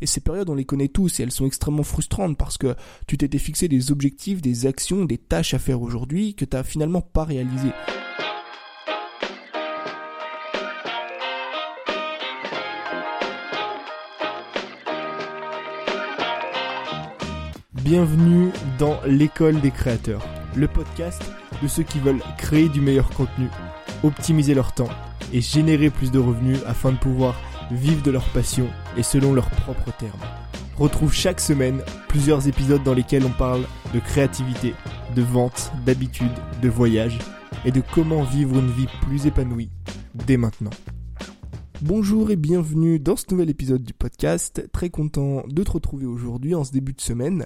Et ces périodes, on les connaît tous et elles sont extrêmement frustrantes parce que tu t'étais fixé des objectifs, des actions, des tâches à faire aujourd'hui que tu n'as finalement pas réalisées. Bienvenue dans l'école des créateurs, le podcast de ceux qui veulent créer du meilleur contenu, optimiser leur temps et générer plus de revenus afin de pouvoir vivre de leur passion et selon leurs propres termes. Retrouve chaque semaine plusieurs épisodes dans lesquels on parle de créativité, de vente, d'habitude, de voyage et de comment vivre une vie plus épanouie dès maintenant. Bonjour et bienvenue dans ce nouvel épisode du podcast. Très content de te retrouver aujourd'hui en ce début de semaine.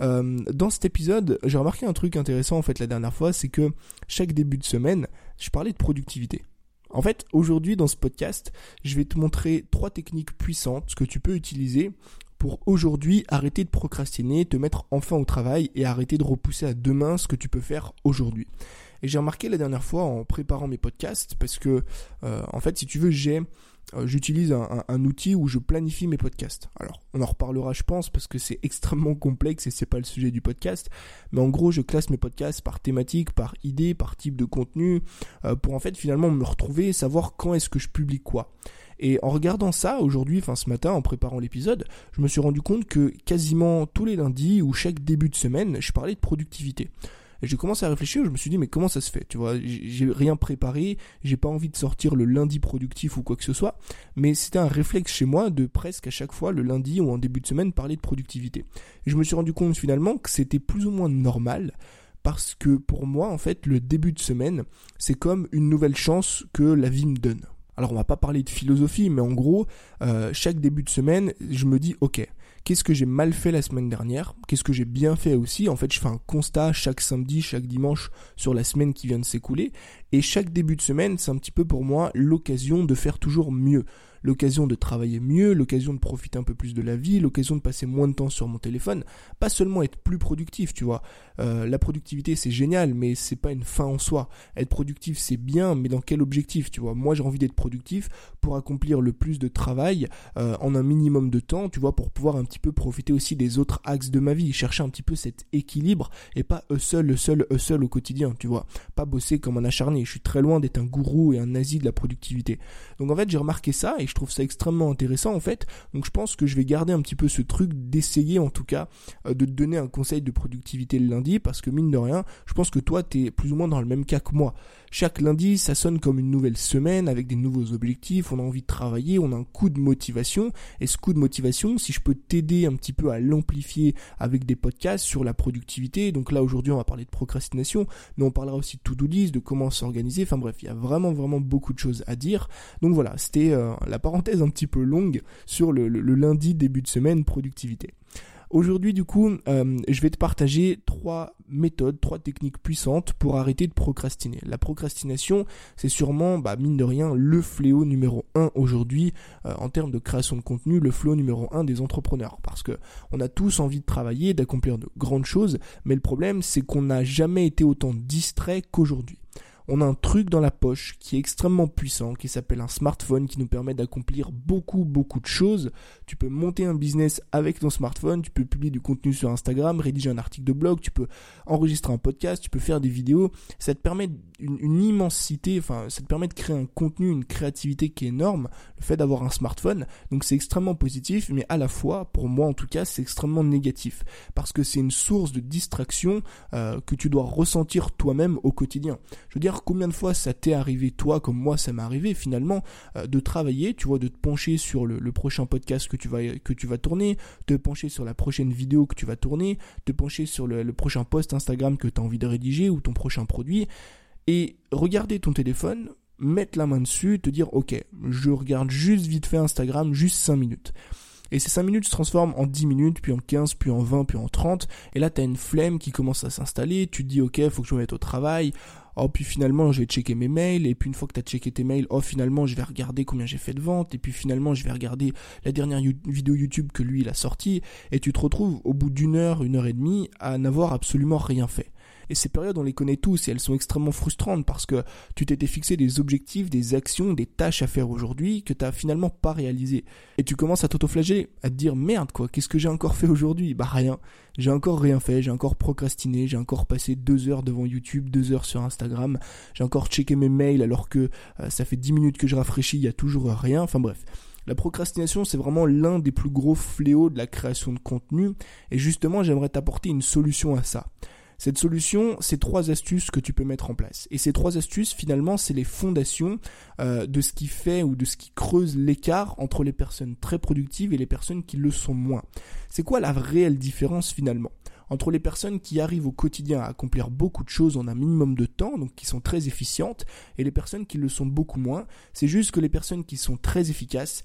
Euh, dans cet épisode, j'ai remarqué un truc intéressant en fait la dernière fois, c'est que chaque début de semaine, je parlais de productivité. En fait, aujourd'hui dans ce podcast, je vais te montrer trois techniques puissantes que tu peux utiliser pour aujourd'hui arrêter de procrastiner, te mettre enfin au travail et arrêter de repousser à demain ce que tu peux faire aujourd'hui. Et j'ai remarqué la dernière fois en préparant mes podcasts, parce que euh, en fait, si tu veux, j'ai j'utilise un, outil où je planifie mes podcasts. Alors, on en reparlera, je pense, parce que c'est extrêmement complexe et c'est pas le sujet du podcast. Mais en gros, je classe mes podcasts par thématique, par idée, par type de contenu, euh, pour en fait finalement me retrouver et savoir quand est-ce que je publie quoi. Et en regardant ça aujourd'hui, enfin ce matin, en préparant l'épisode, je me suis rendu compte que quasiment tous les lundis ou chaque début de semaine, je parlais de productivité. Et j'ai commencé à réfléchir, je me suis dit mais comment ça se fait Tu vois, j'ai rien préparé, j'ai pas envie de sortir le lundi productif ou quoi que ce soit, mais c'était un réflexe chez moi de presque à chaque fois le lundi ou en début de semaine parler de productivité. Et je me suis rendu compte finalement que c'était plus ou moins normal parce que pour moi en fait le début de semaine c'est comme une nouvelle chance que la vie me donne. Alors on va pas parler de philosophie, mais en gros, euh, chaque début de semaine, je me dis, ok, qu'est-ce que j'ai mal fait la semaine dernière, qu'est-ce que j'ai bien fait aussi. En fait, je fais un constat chaque samedi, chaque dimanche sur la semaine qui vient de s'écouler. Et chaque début de semaine, c'est un petit peu pour moi l'occasion de faire toujours mieux l'occasion de travailler mieux, l'occasion de profiter un peu plus de la vie, l'occasion de passer moins de temps sur mon téléphone, pas seulement être plus productif, tu vois. Euh, la productivité c'est génial, mais c'est pas une fin en soi. Être productif c'est bien, mais dans quel objectif, tu vois? Moi j'ai envie d'être productif pour accomplir le plus de travail euh, en un minimum de temps, tu vois, pour pouvoir un petit peu profiter aussi des autres axes de ma vie, chercher un petit peu cet équilibre et pas eux seul, le seul, eux seul au quotidien, tu vois. Pas bosser comme un acharné. Je suis très loin d'être un gourou et un nazi de la productivité. Donc en fait j'ai remarqué ça et je trouve ça extrêmement intéressant en fait. Donc je pense que je vais garder un petit peu ce truc d'essayer en tout cas euh, de te donner un conseil de productivité le lundi parce que mine de rien, je pense que toi tu es plus ou moins dans le même cas que moi. Chaque lundi, ça sonne comme une nouvelle semaine avec des nouveaux objectifs, on a envie de travailler, on a un coup de motivation et ce coup de motivation, si je peux t'aider un petit peu à l'amplifier avec des podcasts sur la productivité, donc là aujourd'hui on va parler de procrastination, mais on parlera aussi de to-do list, de comment s'organiser, enfin bref, il y a vraiment vraiment beaucoup de choses à dire. Donc voilà, c'était euh, la parenthèse un petit peu longue sur le lundi début de semaine productivité. Aujourd'hui, du coup, euh, je vais te partager trois méthodes, trois techniques puissantes pour arrêter de procrastiner. La procrastination, c'est sûrement, bah, mine de rien, le fléau numéro un aujourd'hui euh, en termes de création de contenu, le fléau numéro un des entrepreneurs. Parce que on a tous envie de travailler, d'accomplir de grandes choses, mais le problème, c'est qu'on n'a jamais été autant distrait qu'aujourd'hui on a un truc dans la poche qui est extrêmement puissant, qui s'appelle un smartphone, qui nous permet d'accomplir beaucoup, beaucoup de choses. Tu peux monter un business avec ton smartphone, tu peux publier du contenu sur Instagram, rédiger un article de blog, tu peux enregistrer un podcast, tu peux faire des vidéos. Ça te permet une, immensité, enfin, ça te permet de créer un contenu, une créativité qui est énorme, le fait d'avoir un smartphone. Donc c'est extrêmement positif, mais à la fois, pour moi en tout cas, c'est extrêmement négatif. Parce que c'est une source de distraction euh, que tu dois ressentir toi-même au quotidien. Combien de fois ça t'est arrivé, toi, comme moi, ça m'est arrivé finalement, euh, de travailler, tu vois, de te pencher sur le, prochain podcast que tu vas que tu vas tourner, te pencher sur la prochaine vidéo que tu vas tourner, te pencher sur le, prochain post Instagram que tu as envie de rédiger ou ton prochain produit, et regarder ton téléphone, mettre la main dessus, te dire ok, je regarde juste vite fait Instagram, juste 5 minutes. Et ces 5 minutes se transforment en 10 minutes, puis en 15, puis en 20, puis en 30. Et là, tu as une flemme qui commence à s'installer. Tu te dis, ok, faut que je me mette au travail. Oh, puis finalement, je vais checker mes mails. Et puis une fois que tu as checké tes mails, oh, finalement, je vais regarder combien j'ai fait de ventes. Et puis finalement, je vais regarder la dernière vidéo YouTube que lui, il a sortie. Et tu te retrouves au bout d'une heure, une heure et demie, à n'avoir absolument rien fait. Et ces périodes, on les connaît tous et elles sont extrêmement frustrantes parce que tu t'étais fixé des objectifs, des actions, des tâches à faire aujourd'hui que tu n'as finalement pas réalisées. Et tu commences à t'autoflager, à te dire merde quoi, qu'est-ce que j'ai encore fait aujourd'hui? Bah rien. J'ai encore rien fait, j'ai encore procrastiné, j'ai encore passé deux heures devant YouTube, deux heures sur Instagram, j'ai encore checké mes mails alors que euh, ça fait dix minutes que je rafraîchis, il y a toujours rien. Enfin bref. La procrastination, c'est vraiment l'un des plus gros fléaux de la création de contenu, et justement, j'aimerais t'apporter une solution à ça. Cette solution, c'est trois astuces que tu peux mettre en place. Et ces trois astuces, finalement, c'est les fondations euh, de ce qui fait ou de ce qui creuse l'écart entre les personnes très productives et les personnes qui le sont moins. C'est quoi la réelle différence finalement? Entre les personnes qui arrivent au quotidien à accomplir beaucoup de choses en un minimum de temps, donc qui sont très efficientes, et les personnes qui le sont beaucoup moins. C'est juste que les personnes qui sont très efficaces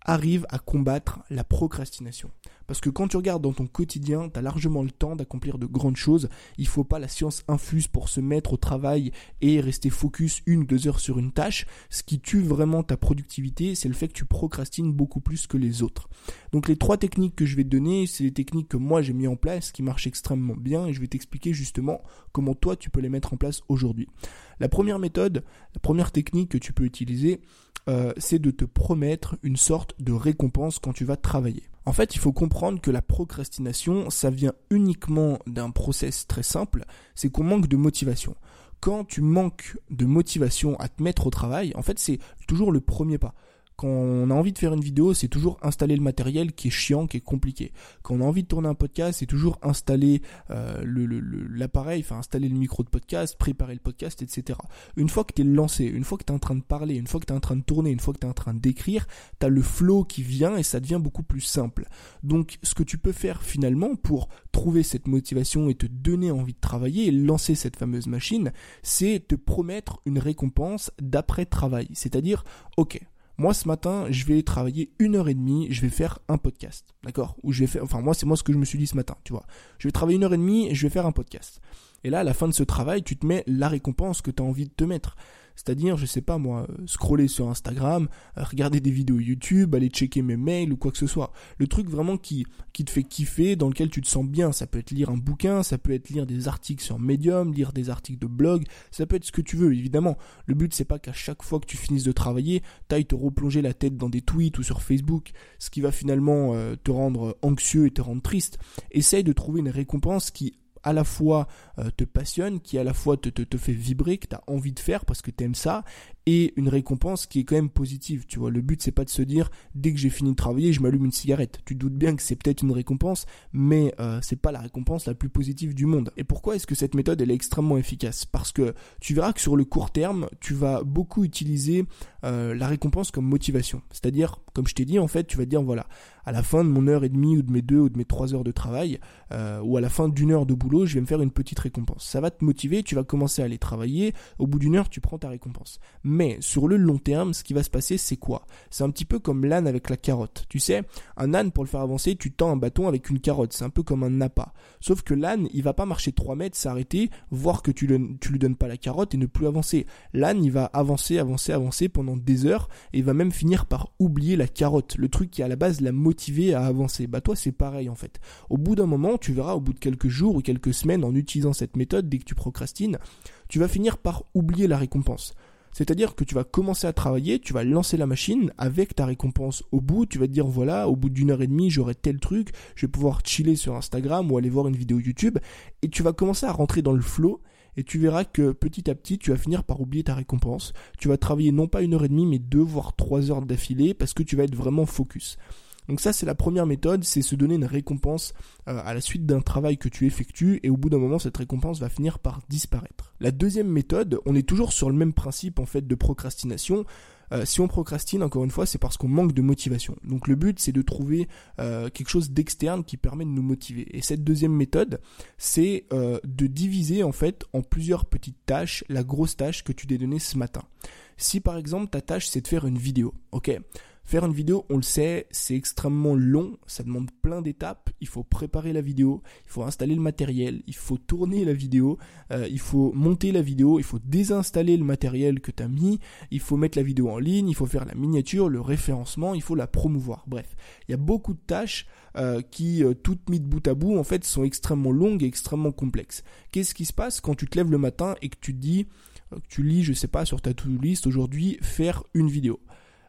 arrivent à combattre la procrastination. Parce que quand tu regardes dans ton quotidien, tu as largement le temps d'accomplir de grandes choses. Il faut pas la science infuse pour se mettre au travail et rester focus une ou deux heures sur une tâche. Ce qui tue vraiment ta productivité, c'est le fait que tu procrastines beaucoup plus que les autres. Donc les trois techniques que je vais te donner, c'est les techniques que moi j'ai mis en place, qui marchent extrêmement bien, et je vais t'expliquer justement comment toi tu peux les mettre en place aujourd'hui. La première méthode, la première technique que tu peux utiliser, euh, c'est de te promettre une sorte de récompense quand tu vas travailler. En fait, il faut comprendre que la procrastination, ça vient uniquement d'un process très simple, c'est qu'on manque de motivation. Quand tu manques de motivation à te mettre au travail, en fait, c'est toujours le premier pas. Quand on a envie de faire une vidéo, c'est toujours installer le matériel qui est chiant, qui est compliqué. Quand on a envie de tourner un podcast, c'est toujours installer euh, l'appareil, enfin installer le micro de podcast, préparer le podcast, etc. Une fois que tu es lancé, une fois que tu es en train de parler, une fois que tu es en train de tourner, une fois que tu es en train d'écrire, tu as le flow qui vient et ça devient beaucoup plus simple. Donc ce que tu peux faire finalement pour trouver cette motivation et te donner envie de travailler et lancer cette fameuse machine, c'est te promettre une récompense d'après travail. C'est-à-dire, ok, moi ce matin, je vais travailler une heure et demie, je vais faire un podcast, d'accord? Ou je vais faire, enfin moi c'est moi ce que je me suis dit ce matin, tu vois. Je vais travailler une heure et demie et je vais faire un podcast. Et là, à la fin de ce travail, tu te mets la récompense que tu as envie de te mettre. C'est-à-dire, je sais pas moi, euh, scroller sur Instagram, euh, regarder des vidéos YouTube, aller checker mes mails ou quoi que ce soit. Le truc vraiment qui, qui te fait kiffer, dans lequel tu te sens bien. Ça peut être lire un bouquin, ça peut être lire des articles sur Medium, lire des articles de blog, ça peut être ce que tu veux, évidemment. Le but, c'est pas qu'à chaque fois que tu finisses de travailler, t'ailles te replonger la tête dans des tweets ou sur Facebook, ce qui va finalement euh, te rendre anxieux et te rendre triste. Essaye de trouver une récompense qui à la fois euh, te passionne, qui à la fois te, te, te fait vibrer, que tu as envie de faire parce que tu aimes ça, et une récompense qui est quand même positive. Tu vois, le but c'est pas de se dire dès que j'ai fini de travailler, je m'allume une cigarette. Tu doutes bien que c'est peut-être une récompense, mais euh, c'est pas la récompense la plus positive du monde. Et pourquoi est-ce que cette méthode elle est extrêmement efficace? Parce que tu verras que sur le court terme, tu vas beaucoup utiliser euh, la récompense comme motivation. C'est-à-dire, comme je t'ai dit, en fait, tu vas te dire voilà, à la fin de mon heure et demie ou de mes deux ou de mes trois heures de travail, euh, ou à la fin d'une heure de boulot, je vais me faire une petite récompense. Ça va te motiver, tu vas commencer à aller travailler. Au bout d'une heure, tu prends ta récompense. Mais sur le long terme, ce qui va se passer, c'est quoi? C'est un petit peu comme l'âne avec la carotte. Tu sais, un âne, pour le faire avancer, tu tends un bâton avec une carotte. C'est un peu comme un appât. Sauf que l'âne, il va pas marcher 3 mètres, s'arrêter, voir que tu, le, tu lui donnes pas la carotte et ne plus avancer. L'âne, il va avancer, avancer, avancer pendant des heures et il va même finir par oublier la carotte. Le truc qui à la base l'a motivé à avancer. Bah toi, c'est pareil en fait. Au bout d'un moment, tu verras au bout de quelques jours ou quelques semaines en utilisant cette méthode, dès que tu procrastines, tu vas finir par oublier la récompense. C'est-à-dire que tu vas commencer à travailler, tu vas lancer la machine avec ta récompense au bout, tu vas te dire voilà, au bout d'une heure et demie, j'aurai tel truc, je vais pouvoir chiller sur Instagram ou aller voir une vidéo YouTube, et tu vas commencer à rentrer dans le flow, et tu verras que petit à petit, tu vas finir par oublier ta récompense. Tu vas travailler non pas une heure et demie, mais deux voire trois heures d'affilée parce que tu vas être vraiment focus. Donc ça, c'est la première méthode, c'est se donner une récompense euh, à la suite d'un travail que tu effectues et au bout d'un moment, cette récompense va finir par disparaître. La deuxième méthode, on est toujours sur le même principe en fait de procrastination. Euh, si on procrastine, encore une fois, c'est parce qu'on manque de motivation. Donc le but, c'est de trouver euh, quelque chose d'externe qui permet de nous motiver. Et cette deuxième méthode, c'est de diviser en fait en plusieurs petites tâches la grosse tâche que tu t'es donnée ce matin. Si par exemple ta tâche c'est de faire une vidéo, ok? Faire une vidéo, on le sait, c'est extrêmement long, ça demande plein d'étapes, il faut préparer la vidéo, il faut installer le matériel, il faut tourner la vidéo, euh, il faut monter la vidéo, il faut désinstaller le matériel que tu as mis, il faut mettre la vidéo en ligne, il faut faire la miniature, le référencement, il faut la promouvoir. Bref, il y a beaucoup de tâches euh, qui, euh, toutes mises bout à bout, en fait, sont extrêmement longues et extrêmement complexes. Qu'est-ce qui se passe quand tu te lèves le matin et que tu dis, que tu lis, je sais pas, sur ta to-do list aujourd'hui, faire une vidéo?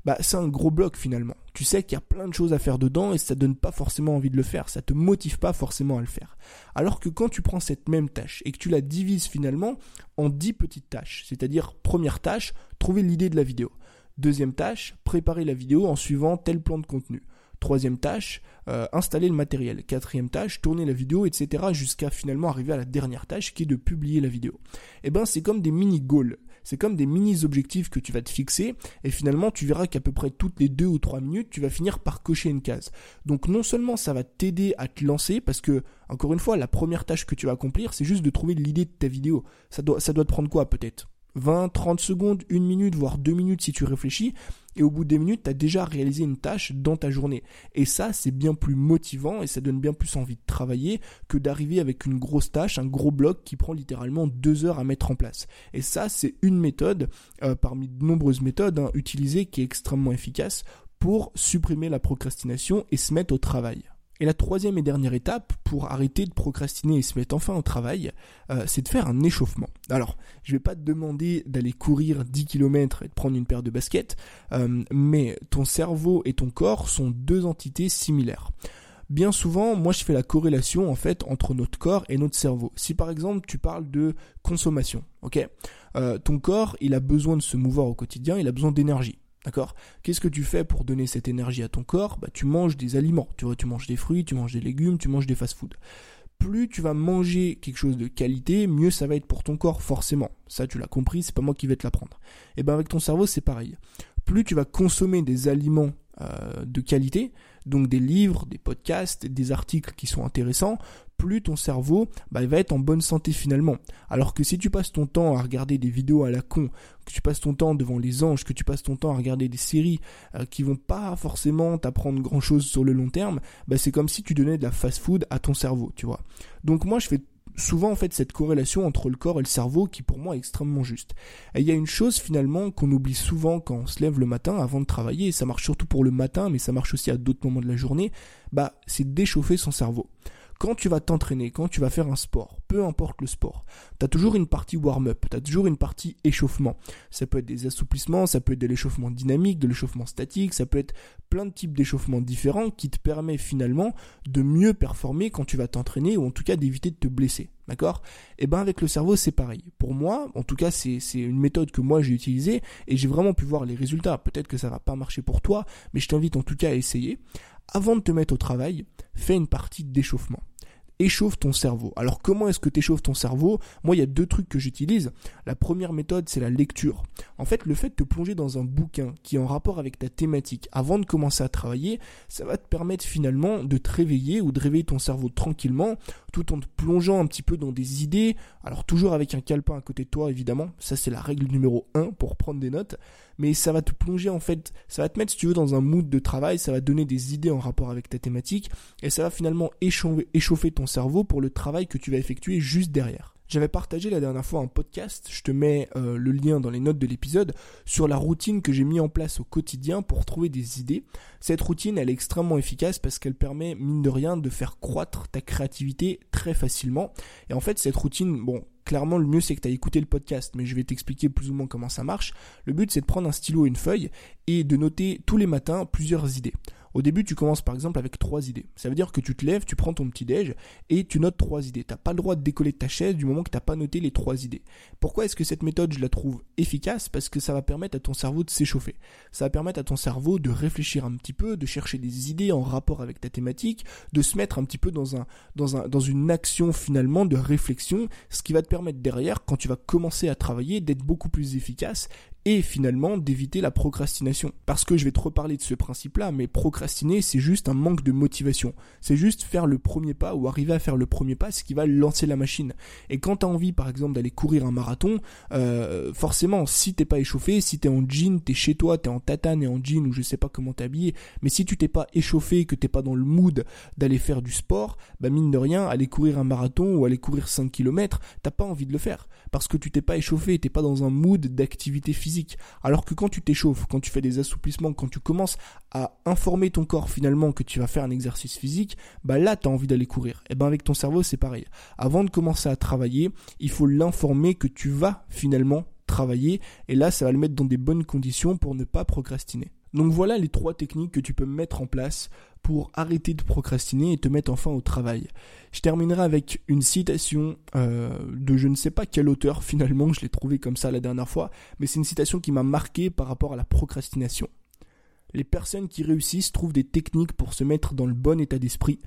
Bah, c'est un gros bloc finalement. Tu sais qu'il y a plein de choses à faire dedans et ça donne pas forcément envie de le faire, ça te motive pas forcément à le faire. Alors que quand tu prends cette même tâche et que tu la divises finalement en 10 petites tâches, c'est-à-dire première tâche, trouver l'idée de la vidéo. Deuxième tâche, préparer la vidéo en suivant tel plan de contenu. Troisième tâche, euh, installer le matériel. Quatrième tâche, tourner la vidéo, etc. jusqu'à finalement arriver à la dernière tâche qui est de publier la vidéo. Et eh ben c'est comme des mini goals. C'est comme des mini-objectifs que tu vas te fixer et finalement tu verras qu'à peu près toutes les deux ou trois minutes, tu vas finir par cocher une case. Donc non seulement ça va t'aider à te lancer parce que, encore une fois, la première tâche que tu vas accomplir, c'est juste de trouver l'idée de ta vidéo. Ça doit, ça doit te prendre quoi peut-être? 20, 30 secondes, une minute, voire deux minutes si tu réfléchis, et au bout des minutes, tu as déjà réalisé une tâche dans ta journée. Et ça, c'est bien plus motivant et ça donne bien plus envie de travailler que d'arriver avec une grosse tâche, un gros bloc qui prend littéralement deux heures à mettre en place. Et ça, c'est une méthode, euh, parmi de nombreuses méthodes hein, utilisées, qui est extrêmement efficace pour supprimer la procrastination et se mettre au travail. Et la troisième et dernière étape pour arrêter de procrastiner et se mettre enfin au travail, euh, c'est de faire un échauffement. Alors, je vais pas te demander d'aller courir 10 km et de prendre une paire de baskets, euh, mais ton cerveau et ton corps sont deux entités similaires. Bien souvent, moi je fais la corrélation en fait entre notre corps et notre cerveau. Si par exemple tu parles de consommation, ok, euh, ton corps il a besoin de se mouvoir au quotidien, il a besoin d'énergie. D'accord? Qu'est-ce que tu fais pour donner cette énergie à ton corps? Bah, Tu manges des aliments. Tu vois, tu manges des fruits, tu manges des légumes, tu manges des fast-foods. Plus tu vas manger quelque chose de qualité, mieux ça va être pour ton corps, forcément. Ça, tu l'as compris, c'est pas moi qui vais te l'apprendre. Et ben avec ton cerveau, c'est pareil. Plus tu vas consommer des aliments euh, de qualité, donc des livres, des podcasts, des articles qui sont intéressants, plus ton cerveau bah, va être en bonne santé finalement. Alors que si tu passes ton temps à regarder des vidéos à la con, que tu passes ton temps devant les anges, que tu passes ton temps à regarder des séries euh, qui vont pas forcément t'apprendre grand chose sur le long terme, bah, c'est comme si tu donnais de la fast food à ton cerveau, tu vois. Donc moi je fais souvent en fait cette corrélation entre le corps et le cerveau qui pour moi est extrêmement juste. Et il y a une chose finalement qu'on oublie souvent quand on se lève le matin avant de travailler, et ça marche surtout pour le matin, mais ça marche aussi à d'autres moments de la journée, bah c'est d'échauffer son cerveau quand tu vas t'entraîner, quand tu vas faire un sport, peu importe le sport, tu as toujours une partie warm-up, tu as toujours une partie échauffement. Ça peut être des assouplissements, ça peut être de l'échauffement dynamique, de l'échauffement statique, ça peut être plein de types d'échauffement différents qui te permet finalement de mieux performer quand tu vas t'entraîner ou en tout cas d'éviter de te blesser. D'accord? Et eh ben avec le cerveau c'est pareil. Pour moi, en tout cas c'est une méthode que moi j'ai utilisée et j'ai vraiment pu voir les résultats. Peut-être que ça va pas marcher pour toi, mais je t'invite en tout cas à essayer. Avant de te mettre au travail, fais une partie d'échauffement échauffe ton cerveau. Alors comment est-ce que tu échauffes ton cerveau? Moi, il y a deux trucs que j'utilise. La première méthode, c'est la lecture. En fait, le fait de te plonger dans un bouquin qui est en rapport avec ta thématique avant de commencer à travailler, ça va te permettre finalement de te réveiller ou de réveiller ton cerveau tranquillement tout en te plongeant un petit peu dans des idées. Alors toujours avec un calepin à côté de toi, évidemment. Ça, c'est la règle numéro 1 pour prendre des notes. Mais ça va te plonger en fait, ça va te mettre si tu veux dans un mood de travail, ça va donner des idées en rapport avec ta thématique et ça va finalement échauffer ton cerveau pour le travail que tu vas effectuer juste derrière. J'avais partagé la dernière fois un podcast, je te mets euh, le lien dans les notes de l'épisode, sur la routine que j'ai mis en place au quotidien pour trouver des idées. Cette routine, elle est extrêmement efficace parce qu'elle permet, mine de rien, de faire croître ta créativité très facilement. Et en fait, cette routine, bon, clairement, le mieux c'est que tu as écouté le podcast, mais je vais t'expliquer plus ou moins comment ça marche. Le but, c'est de prendre un stylo et une feuille et de noter tous les matins plusieurs idées. Au début, tu commences par exemple avec trois idées. Ça veut dire que tu te lèves, tu prends ton petit déj et tu notes trois idées. T'as pas le droit de décoller de ta chaise du moment que t'as pas noté les trois idées. Pourquoi est-ce que cette méthode je la trouve efficace? Parce que ça va permettre à ton cerveau de s'échauffer. Ça va permettre à ton cerveau de réfléchir un petit peu, de chercher des idées en rapport avec ta thématique, de se mettre un petit peu dans une action finalement de réflexion, ce qui va te permettre derrière quand tu vas commencer à travailler d'être beaucoup plus efficace et finalement d'éviter la procrastination. Parce que je vais te reparler de ce principe-là, mais procrastiner, c'est juste un manque de motivation. C'est juste faire le premier pas ou arriver à faire le premier pas, ce qui va lancer la machine. Et quand tu as envie, par exemple, d'aller courir un marathon, euh, forcément, si t'es pas échauffé, si t'es en jean, t'es chez toi, t'es en tatane et en jean ou je sais pas comment t'habiller, mais si tu t'es pas échauffé, que t'es pas dans le mood d'aller faire du sport, bah mine de rien, aller courir un marathon ou aller courir 5 km, t'as pas envie de le faire. Parce que tu t'es pas échauffé, t'es pas dans un mood d'activité physique alors que quand tu t'échauffes, quand tu fais des assouplissements, quand tu commences à informer ton corps finalement que tu vas faire un exercice physique, bah là tu as envie d'aller courir. Et ben avec ton cerveau c'est pareil. Avant de commencer à travailler, il faut l'informer que tu vas finalement travailler et là ça va le mettre dans des bonnes conditions pour ne pas procrastiner. Donc voilà les trois techniques que tu peux mettre en place pour arrêter de procrastiner et te mettre enfin au travail. Je terminerai avec une citation euh, de je ne sais pas quel auteur finalement, je l'ai trouvé comme ça la dernière fois, mais c'est une citation qui m'a marqué par rapport à la procrastination. Les personnes qui réussissent trouvent des techniques pour se mettre dans le bon état d'esprit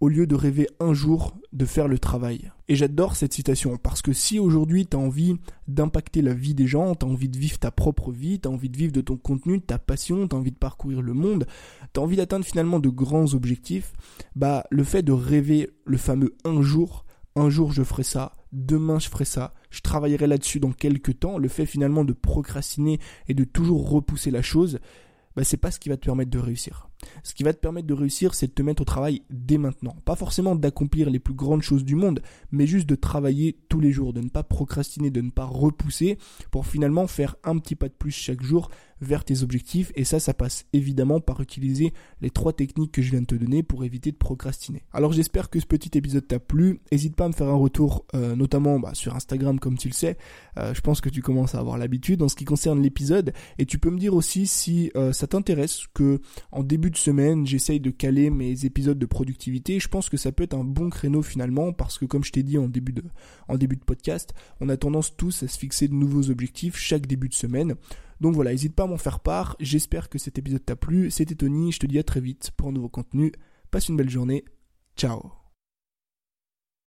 au lieu de rêver un jour de faire le travail. Et j'adore cette citation parce que si aujourd'hui tu as envie d'impacter la vie des gens, tu as envie de vivre ta propre vie, tu as envie de vivre de ton contenu, de ta passion, tu as envie de parcourir le monde, tu as envie d'atteindre finalement de grands objectifs, bah le fait de rêver le fameux un jour, un jour je ferai ça, demain je ferai ça, je travaillerai là-dessus dans quelques temps, le fait finalement de procrastiner et de toujours repousser la chose, bah c'est pas ce qui va te permettre de réussir. Ce qui va te permettre de réussir, c'est de te mettre au travail dès maintenant. Pas forcément d'accomplir les plus grandes choses du monde, mais juste de travailler tous les jours, de ne pas procrastiner, de ne pas repousser pour finalement faire un petit pas de plus chaque jour vers tes objectifs. Et ça, ça passe évidemment par utiliser les trois techniques que je viens de te donner pour éviter de procrastiner. Alors j'espère que ce petit épisode t'a plu. N'hésite pas à me faire un retour, euh, notamment bah, sur Instagram comme tu le sais. Euh, je pense que tu commences à avoir l'habitude en ce qui concerne l'épisode. Et tu peux me dire aussi si euh, ça t'intéresse que en début semaine, j'essaye de caler mes épisodes de productivité. Je pense que ça peut être un bon créneau finalement parce que comme je t'ai dit en début de, en début de podcast, on a tendance tous à se fixer de nouveaux objectifs chaque début de semaine. Donc voilà, n'hésite pas à m'en faire part. J'espère que cet épisode t'a plu. C'était Tony, je te dis à très vite pour un nouveau contenu. Passe une belle journée. Ciao